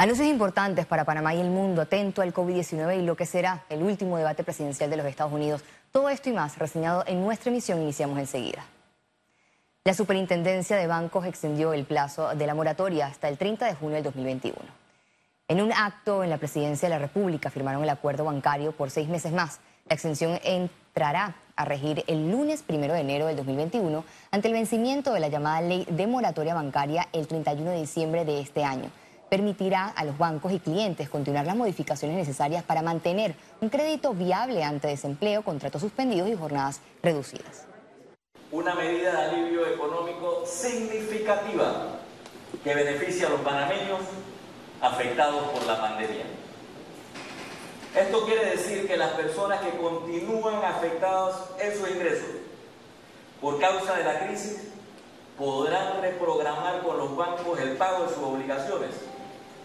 Anuncios importantes para Panamá y el mundo, atento al COVID-19 y lo que será el último debate presidencial de los Estados Unidos. Todo esto y más reseñado en nuestra emisión, iniciamos enseguida. La Superintendencia de Bancos extendió el plazo de la moratoria hasta el 30 de junio del 2021. En un acto en la Presidencia de la República firmaron el acuerdo bancario por seis meses más. La extensión entrará a regir el lunes primero de enero del 2021 ante el vencimiento de la llamada ley de moratoria bancaria el 31 de diciembre de este año permitirá a los bancos y clientes continuar las modificaciones necesarias para mantener un crédito viable ante desempleo, contratos suspendidos y jornadas reducidas. Una medida de alivio económico significativa que beneficia a los panameños afectados por la pandemia. Esto quiere decir que las personas que continúan afectadas en sus ingresos por causa de la crisis podrán reprogramar con los bancos el pago de sus obligaciones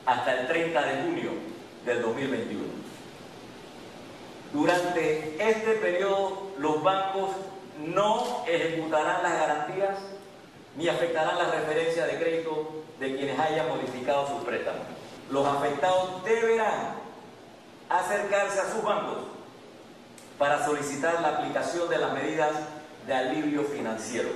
hasta el 30 de junio del 2021. Durante este periodo los bancos no ejecutarán las garantías ni afectarán la referencia de crédito de quienes hayan modificado sus préstamos. Los afectados deberán acercarse a sus bancos para solicitar la aplicación de las medidas de alivio financiero.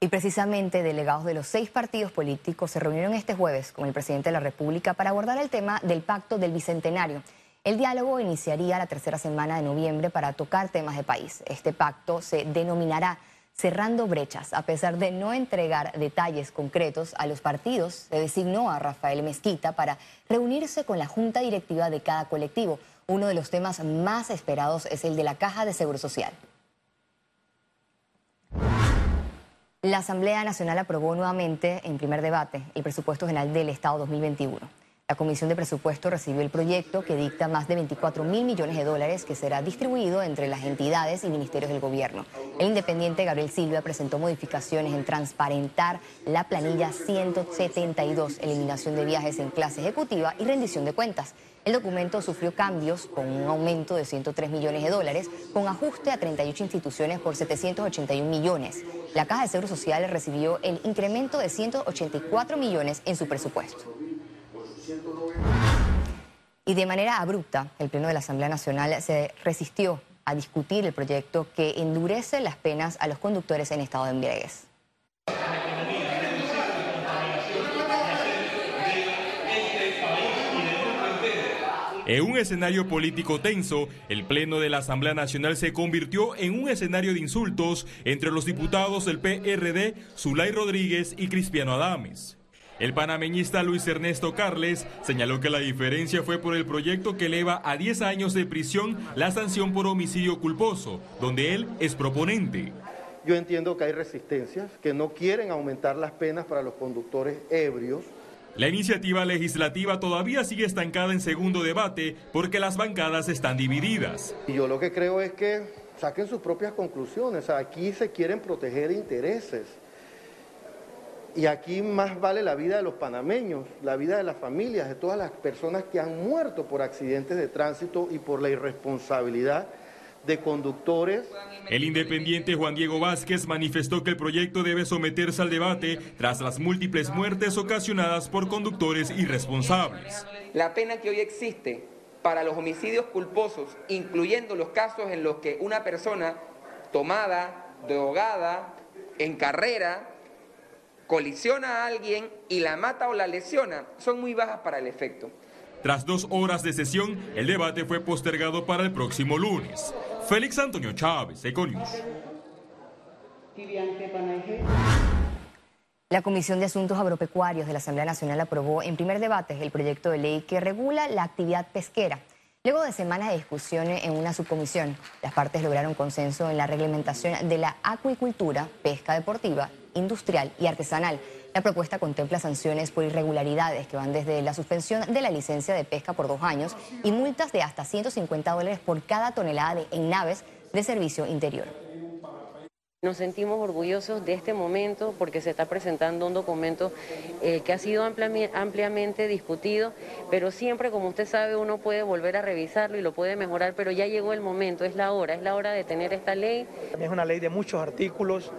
Y precisamente delegados de los seis partidos políticos se reunieron este jueves con el presidente de la República para abordar el tema del pacto del Bicentenario. El diálogo iniciaría la tercera semana de noviembre para tocar temas de país. Este pacto se denominará Cerrando Brechas. A pesar de no entregar detalles concretos a los partidos, se designó a Rafael Mezquita para reunirse con la junta directiva de cada colectivo. Uno de los temas más esperados es el de la Caja de Seguro Social. La Asamblea Nacional aprobó nuevamente en primer debate el presupuesto general del Estado 2021. La Comisión de Presupuesto recibió el proyecto que dicta más de 24 mil millones de dólares que será distribuido entre las entidades y ministerios del gobierno. El independiente Gabriel Silva presentó modificaciones en transparentar la planilla 172, eliminación de viajes en clase ejecutiva y rendición de cuentas. El documento sufrió cambios con un aumento de 103 millones de dólares, con ajuste a 38 instituciones por 781 millones. La Caja de Seguro Social recibió el incremento de 184 millones en su presupuesto. Y de manera abrupta, el Pleno de la Asamblea Nacional se resistió a discutir el proyecto que endurece las penas a los conductores en estado de embriaguez. En un escenario político tenso, el Pleno de la Asamblea Nacional se convirtió en un escenario de insultos entre los diputados del PRD, Zulay Rodríguez y Cristiano Adames. El panameñista Luis Ernesto Carles señaló que la diferencia fue por el proyecto que eleva a 10 años de prisión la sanción por homicidio culposo, donde él es proponente. Yo entiendo que hay resistencias, que no quieren aumentar las penas para los conductores ebrios, la iniciativa legislativa todavía sigue estancada en segundo debate porque las bancadas están divididas. Y yo lo que creo es que saquen sus propias conclusiones. Aquí se quieren proteger intereses. Y aquí más vale la vida de los panameños, la vida de las familias, de todas las personas que han muerto por accidentes de tránsito y por la irresponsabilidad de conductores. El independiente Juan Diego Vázquez manifestó que el proyecto debe someterse al debate tras las múltiples muertes ocasionadas por conductores irresponsables. La pena que hoy existe para los homicidios culposos, incluyendo los casos en los que una persona tomada, drogada, en carrera, colisiona a alguien y la mata o la lesiona, son muy bajas para el efecto. Tras dos horas de sesión, el debate fue postergado para el próximo lunes. Félix Antonio Chávez, Econius. La Comisión de Asuntos Agropecuarios de la Asamblea Nacional aprobó en primer debate el proyecto de ley que regula la actividad pesquera. Luego de semanas de discusiones en una subcomisión, las partes lograron consenso en la reglamentación de la acuicultura, pesca deportiva, industrial y artesanal. La propuesta contempla sanciones por irregularidades que van desde la suspensión de la licencia de pesca por dos años y multas de hasta 150 dólares por cada tonelada de, en naves de servicio interior. Nos sentimos orgullosos de este momento porque se está presentando un documento eh, que ha sido ampliamente discutido, pero siempre, como usted sabe, uno puede volver a revisarlo y lo puede mejorar, pero ya llegó el momento, es la hora, es la hora de tener esta ley. Es una ley de muchos artículos,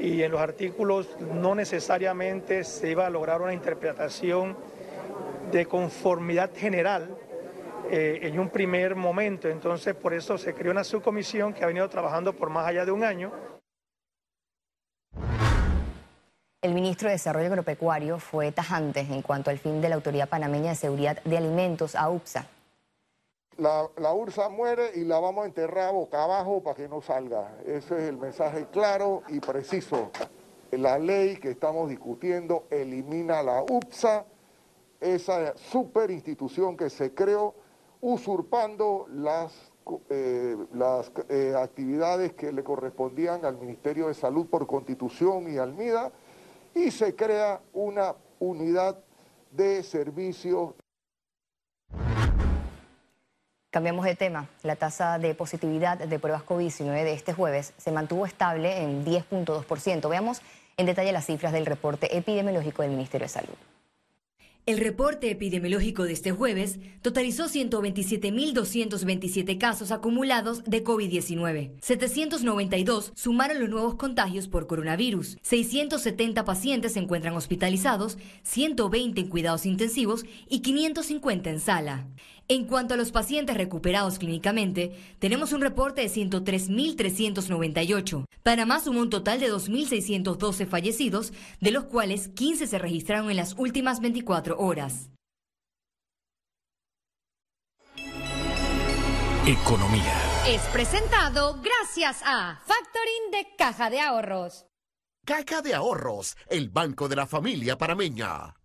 y en los artículos no necesariamente se iba a lograr una interpretación de conformidad general eh, en un primer momento. Entonces, por eso se creó una subcomisión que ha venido trabajando por más allá de un año. El ministro de Desarrollo Agropecuario fue tajante en cuanto al fin de la Autoridad Panameña de Seguridad de Alimentos, AUPSA. La, la, URSA muere y la vamos a enterrar boca abajo para que no salga. Ese es el mensaje claro y preciso. La ley que estamos discutiendo elimina la UPSA, esa super institución que se creó usurpando las, eh, eh, actividades que le correspondían al Ministerio de Salud por Constitución y al MIDA, y se crea una unidad de servicios. Cambiamos de tema. La tasa de positividad de pruebas COVID-19 de este jueves se mantuvo estable en 10.2%. Veamos en detalle las cifras del reporte epidemiológico del Ministerio de Salud. El reporte epidemiológico de este jueves totalizó 127.227 casos acumulados de COVID-19. 792 sumaron los nuevos contagios por coronavirus. 670 pacientes se encuentran hospitalizados, 120 en cuidados intensivos y 550 en sala. En cuanto a los pacientes recuperados clínicamente, tenemos un reporte de 103.398. Panamá sumó un total de 2.612 fallecidos, de los cuales 15 se registraron en las últimas 24 horas. Economía. Es presentado gracias a Factoring de Caja de Ahorros. Caja de Ahorros, el banco de la familia parameña.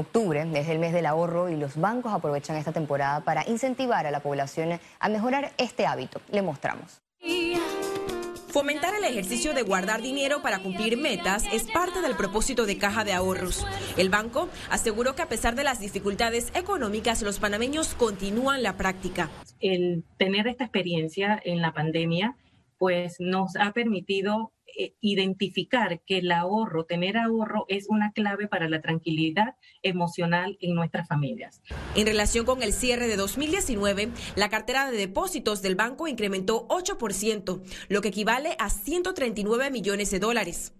Octubre es el mes del ahorro y los bancos aprovechan esta temporada para incentivar a la población a mejorar este hábito. Le mostramos. Fomentar el ejercicio de guardar dinero para cumplir metas es parte del propósito de Caja de Ahorros. El banco aseguró que a pesar de las dificultades económicas, los panameños continúan la práctica. El tener esta experiencia en la pandemia, pues nos ha permitido eh, identificar que el ahorro, tener ahorro, es una clave para la tranquilidad emocional en nuestras familias. En relación con el cierre de 2019, la cartera de depósitos del banco incrementó 8%, lo que equivale a 139 millones de dólares.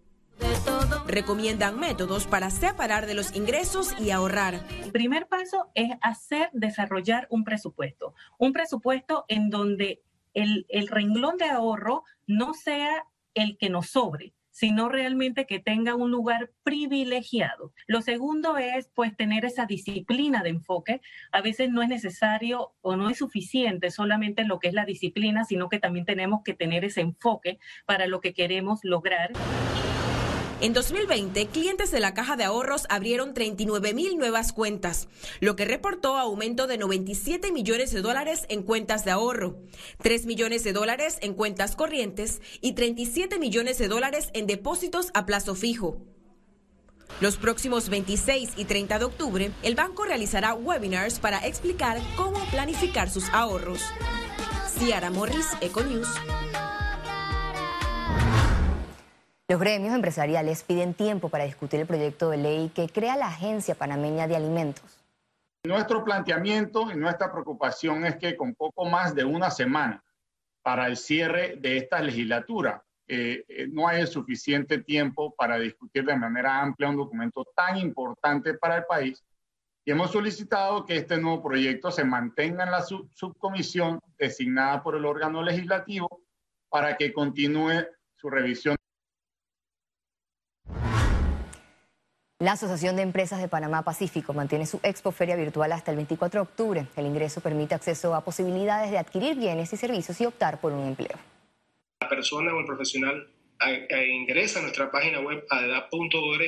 Recomiendan métodos para separar de los ingresos y ahorrar. El primer paso es hacer, desarrollar un presupuesto. Un presupuesto en donde el, el renglón de ahorro no sea el que nos sobre, sino realmente que tenga un lugar privilegiado. Lo segundo es pues tener esa disciplina de enfoque. A veces no es necesario o no es suficiente solamente lo que es la disciplina, sino que también tenemos que tener ese enfoque para lo que queremos lograr. En 2020, clientes de la Caja de Ahorros abrieron 39 mil nuevas cuentas, lo que reportó aumento de 97 millones de dólares en cuentas de ahorro, 3 millones de dólares en cuentas corrientes y 37 millones de dólares en depósitos a plazo fijo. Los próximos 26 y 30 de octubre, el banco realizará webinars para explicar cómo planificar sus ahorros. Ciara Morris, Econews. Los gremios empresariales piden tiempo para discutir el proyecto de ley que crea la Agencia Panameña de Alimentos. Nuestro planteamiento y nuestra preocupación es que con poco más de una semana para el cierre de esta legislatura, eh, eh, no hay suficiente tiempo para discutir de manera amplia un documento tan importante para el país. Y hemos solicitado que este nuevo proyecto se mantenga en la subcomisión designada por el órgano legislativo para que continúe su revisión. La Asociación de Empresas de Panamá Pacífico mantiene su expo feria virtual hasta el 24 de octubre. El ingreso permite acceso a posibilidades de adquirir bienes y servicios y optar por un empleo. La persona o el profesional ingresa a nuestra página web adeda.org,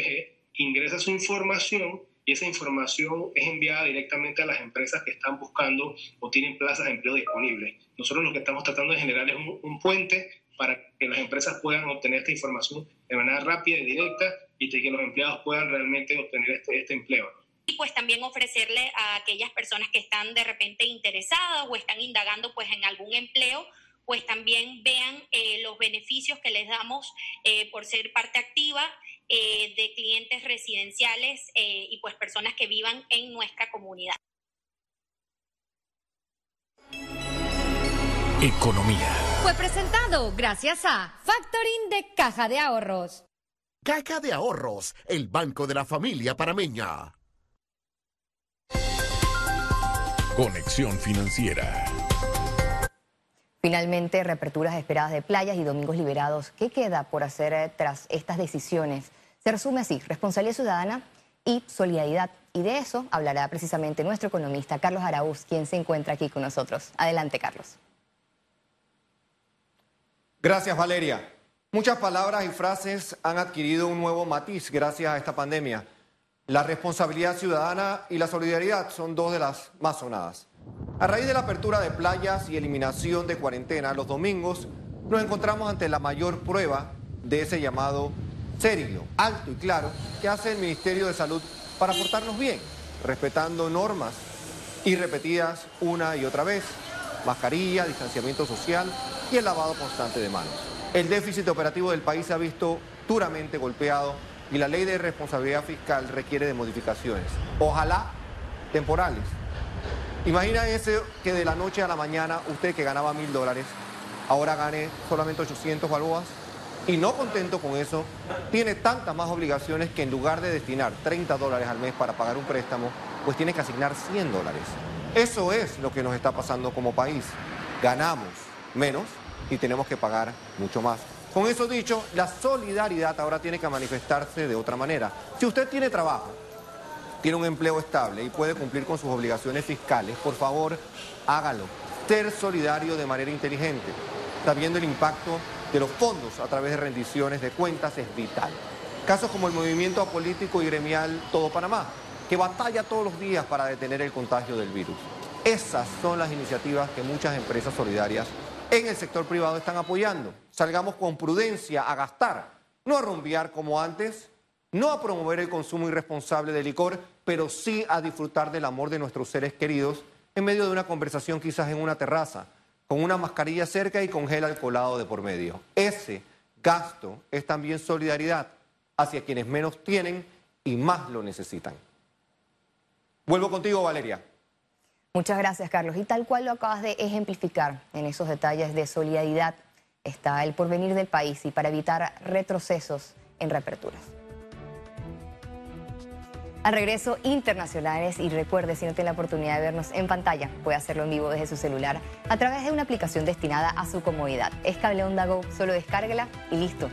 ingresa su información y esa información es enviada directamente a las empresas que están buscando o tienen plazas de empleo disponibles. Nosotros lo que estamos tratando de generar es un puente para que las empresas puedan obtener esta información de manera rápida y directa y que los empleados puedan realmente obtener este, este empleo. Y pues también ofrecerle a aquellas personas que están de repente interesadas o están indagando pues en algún empleo, pues también vean eh, los beneficios que les damos eh, por ser parte activa eh, de clientes residenciales y pues personas que vivan en nuestra comunidad. Economía. Fue presentado gracias a Factoring de Caja de Ahorros. Caja de Ahorros, el banco de la familia parameña. Conexión Financiera. Finalmente, reaperturas esperadas de playas y domingos liberados. ¿Qué queda por hacer eh, tras estas decisiones? Se resume así, responsabilidad ciudadana y solidaridad. Y de eso hablará precisamente nuestro economista Carlos Araúz, quien se encuentra aquí con nosotros. Adelante, Carlos. Gracias, Valeria. Muchas palabras y frases han adquirido un nuevo matiz gracias a esta pandemia. La responsabilidad ciudadana y la solidaridad son dos de las más sonadas. A raíz de la apertura de playas y eliminación de cuarentena los domingos, nos encontramos ante la mayor prueba de ese llamado serio, alto y claro que hace el Ministerio de Salud para portarnos bien, respetando normas y repetidas una y otra vez, mascarilla, distanciamiento social y el lavado constante de manos. El déficit operativo del país se ha visto duramente golpeado y la ley de responsabilidad fiscal requiere de modificaciones, ojalá temporales. Imagínense que de la noche a la mañana usted que ganaba mil dólares, ahora gane solamente 800 balboas y no contento con eso, tiene tantas más obligaciones que en lugar de destinar 30 dólares al mes para pagar un préstamo, pues tiene que asignar 100 dólares. Eso es lo que nos está pasando como país. Ganamos menos y tenemos que pagar mucho más. Con eso dicho, la solidaridad ahora tiene que manifestarse de otra manera. Si usted tiene trabajo, tiene un empleo estable y puede cumplir con sus obligaciones fiscales, por favor, hágalo. Ser solidario de manera inteligente, sabiendo el impacto de los fondos a través de rendiciones de cuentas es vital. Casos como el movimiento apolítico y gremial Todo Panamá, que batalla todos los días para detener el contagio del virus. Esas son las iniciativas que muchas empresas solidarias en el sector privado están apoyando. Salgamos con prudencia a gastar, no a rumbear como antes, no a promover el consumo irresponsable de licor, pero sí a disfrutar del amor de nuestros seres queridos en medio de una conversación quizás en una terraza, con una mascarilla cerca y con gel alcoholado de por medio. Ese gasto es también solidaridad hacia quienes menos tienen y más lo necesitan. Vuelvo contigo, Valeria. Muchas gracias, Carlos. Y tal cual lo acabas de ejemplificar en esos detalles de solidaridad está el porvenir del país y para evitar retrocesos en reaperturas. Al regreso, internacionales y recuerde, si no tiene la oportunidad de vernos en pantalla, puede hacerlo en vivo desde su celular a través de una aplicación destinada a su comodidad. Es Cable Onda Go, solo descárguela y listo.